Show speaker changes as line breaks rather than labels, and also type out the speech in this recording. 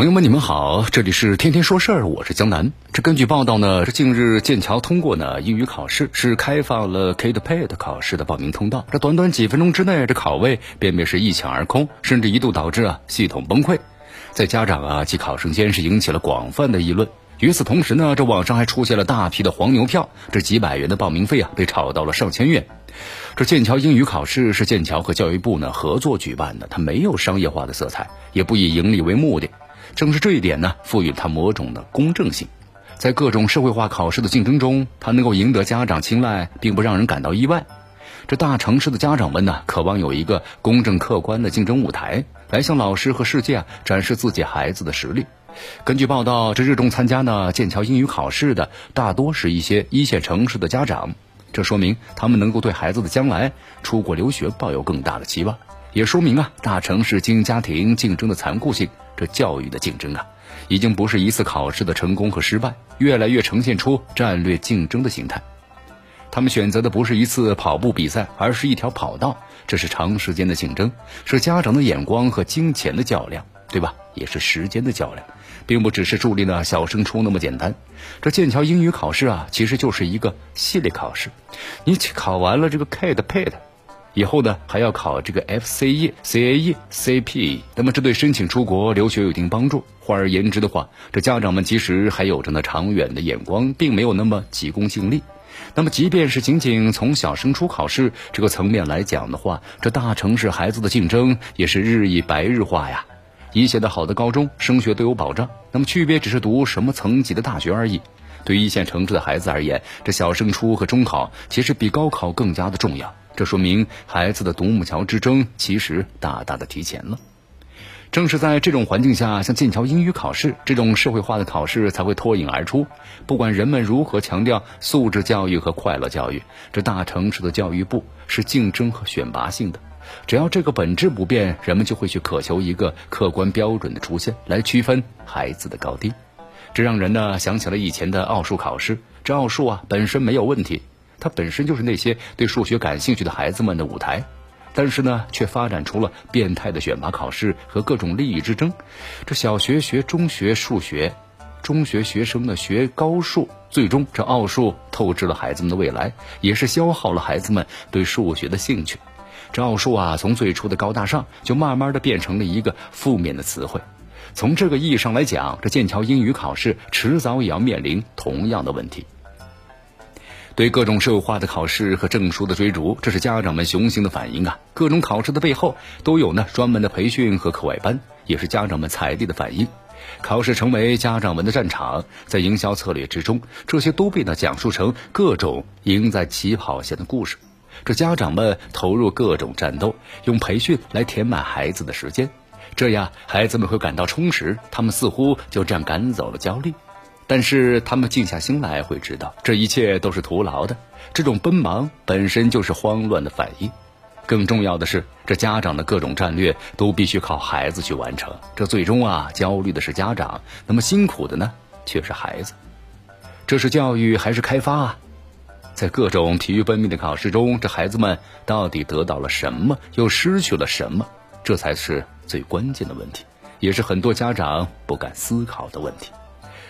朋友们，你们好，这里是天天说事儿，我是江南。这根据报道呢，这近日剑桥通过呢英语考试是开放了 KPT 考试的报名通道。这短短几分钟之内，这考位便便是一抢而空，甚至一度导致啊系统崩溃，在家长啊及考生间是引起了广泛的议论。与此同时呢，这网上还出现了大批的黄牛票，这几百元的报名费啊被炒到了上千元。这剑桥英语考试是剑桥和教育部呢合作举办的，它没有商业化的色彩，也不以盈利为目的。正是这一点呢，赋予了它某种的公正性。在各种社会化考试的竞争中，它能够赢得家长青睐，并不让人感到意外。这大城市的家长们呢，渴望有一个公正客观的竞争舞台，来向老师和世界啊展示自己孩子的实力。根据报道，这热衷参加呢剑桥英语考试的，大多是一些一线城市的家长。这说明他们能够对孩子的将来出国留学抱有更大的期望，也说明啊大城市精英家庭竞争的残酷性。这教育的竞争啊，已经不是一次考试的成功和失败，越来越呈现出战略竞争的形态。他们选择的不是一次跑步比赛，而是一条跑道。这是长时间的竞争，是家长的眼光和金钱的较量，对吧？也是时间的较量，并不只是助力呢小升初那么简单。这剑桥英语考试啊，其实就是一个系列考试。你考完了这个 K 的、PAT。以后呢，还要考这个 F C E C A E C P，那么这对申请出国留学有一定帮助。换而言之的话，这家长们其实还有着呢长远的眼光，并没有那么急功近利。那么，即便是仅仅从小升初考试这个层面来讲的话，这大城市孩子的竞争也是日益白日化呀。一线的好的高中升学都有保障，那么区别只是读什么层级的大学而已。对一线城市的孩子而言，这小升初和中考其实比高考更加的重要。这说明孩子的独木桥之争其实大大的提前了。正是在这种环境下，像剑桥英语考试这种社会化的考试才会脱颖而出。不管人们如何强调素质教育和快乐教育，这大城市的教育部是竞争和选拔性的。只要这个本质不变，人们就会去渴求一个客观标准的出现，来区分孩子的高低。这让人呢想起了以前的奥数考试。这奥数啊本身没有问题。它本身就是那些对数学感兴趣的孩子们的舞台，但是呢，却发展出了变态的选拔考试和各种利益之争。这小学学中学数学，中学学生呢学高数，最终这奥数透支了孩子们的未来，也是消耗了孩子们对数学的兴趣。这奥数啊，从最初的高大上，就慢慢的变成了一个负面的词汇。从这个意义上来讲，这剑桥英语考试迟早也要面临同样的问题。对各种社会化的考试和证书的追逐，这是家长们雄心的反应啊！各种考试的背后都有呢专门的培训和课外班，也是家长们踩地的反应。考试成为家长们的战场，在营销策略之中，这些都被呢讲述成各种赢在起跑线的故事。这家长们投入各种战斗，用培训来填满孩子的时间，这样孩子们会感到充实，他们似乎就这样赶走了焦虑。但是他们静下心来会知道，这一切都是徒劳的。这种奔忙本身就是慌乱的反应。更重要的是，这家长的各种战略都必须靠孩子去完成。这最终啊，焦虑的是家长，那么辛苦的呢，却是孩子。这是教育还是开发啊？在各种疲于奔命的考试中，这孩子们到底得到了什么，又失去了什么？这才是最关键的问题，也是很多家长不敢思考的问题。